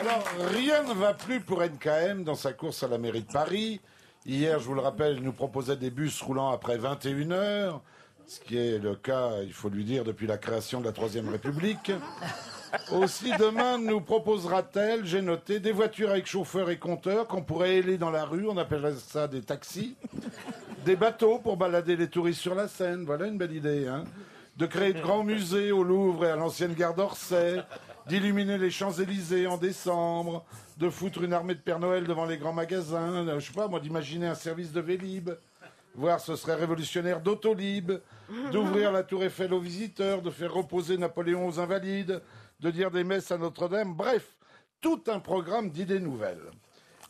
Alors, rien ne va plus pour NKM dans sa course à la mairie de Paris. Hier, je vous le rappelle, il nous proposait des bus roulant après 21 heures, ce qui est le cas, il faut lui dire, depuis la création de la Troisième République. Aussi, demain, nous proposera-t-elle, j'ai noté, des voitures avec chauffeur et compteur qu'on pourrait héler dans la rue, on appellerait ça des taxis. Des bateaux pour balader les touristes sur la Seine, voilà une belle idée. Hein de créer de grands musées au Louvre et à l'ancienne gare d'Orsay, d'illuminer les Champs-Élysées en décembre, de foutre une armée de Père Noël devant les grands magasins, euh, je sais pas moi, d'imaginer un service de Vélib, voir ce serait révolutionnaire d'Autolib, d'ouvrir la Tour Eiffel aux visiteurs, de faire reposer Napoléon aux invalides, de dire des messes à Notre-Dame, bref, tout un programme d'idées nouvelles.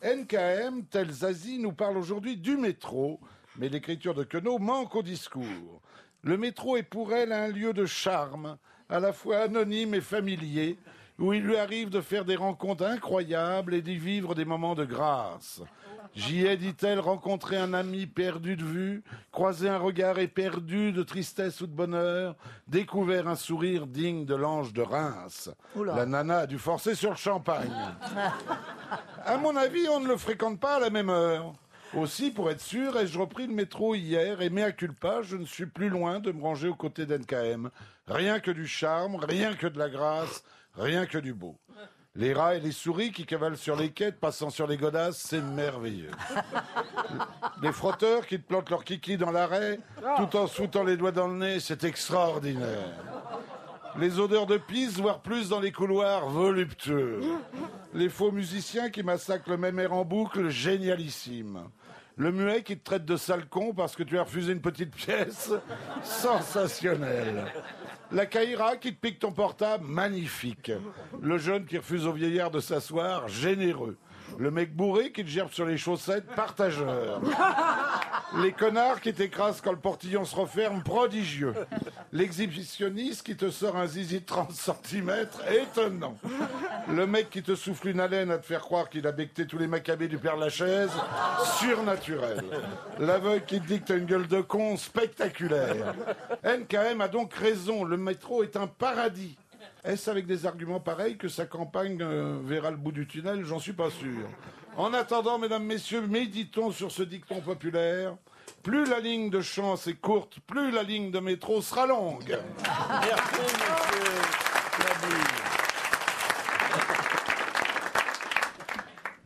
NKM, tel Zazie, nous parle aujourd'hui du métro, mais l'écriture de Queneau manque au discours. Le métro est pour elle un lieu de charme, à la fois anonyme et familier, où il lui arrive de faire des rencontres incroyables et d'y vivre des moments de grâce. J'y ai, dit-elle, rencontré un ami perdu de vue, croisé un regard éperdu de tristesse ou de bonheur, découvert un sourire digne de l'ange de Reims. La nana a dû forcer sur le champagne. À mon avis, on ne le fréquente pas à la même heure. Aussi, pour être sûr, ai-je repris le métro hier et mea culpa, je ne suis plus loin de me ranger aux côtés d'NKM. Rien que du charme, rien que de la grâce, rien que du beau. Les rats et les souris qui cavalent sur les quêtes, passant sur les godasses, c'est merveilleux. Les frotteurs qui te plantent leur kiki dans l'arrêt, tout en foutant les doigts dans le nez, c'est extraordinaire. Les odeurs de pisse, voire plus dans les couloirs voluptueux. Les faux musiciens qui massacrent le même air en boucle, génialissime. Le muet qui te traite de sale con parce que tu as refusé une petite pièce, sensationnel. La caïra qui te pique ton portable, magnifique. Le jeune qui refuse au vieillard de s'asseoir, généreux. Le mec bourré qui te gerbe sur les chaussettes, partageur. Les connards qui t'écrasent quand le portillon se referme, prodigieux. L'exhibitionniste qui te sort un zizi de 30 cm, étonnant. Le mec qui te souffle une haleine à te faire croire qu'il a becté tous les macabées du Père Lachaise, surnaturel. L'aveugle qui te dit une gueule de con, spectaculaire. NKM a donc raison, le métro est un paradis. Est-ce avec des arguments pareils que sa campagne euh, verra le bout du tunnel? J'en suis pas sûr. En attendant, mesdames, messieurs, méditons sur ce dicton populaire. Plus la ligne de chance est courte, plus la ligne de métro sera longue. Merci, monsieur.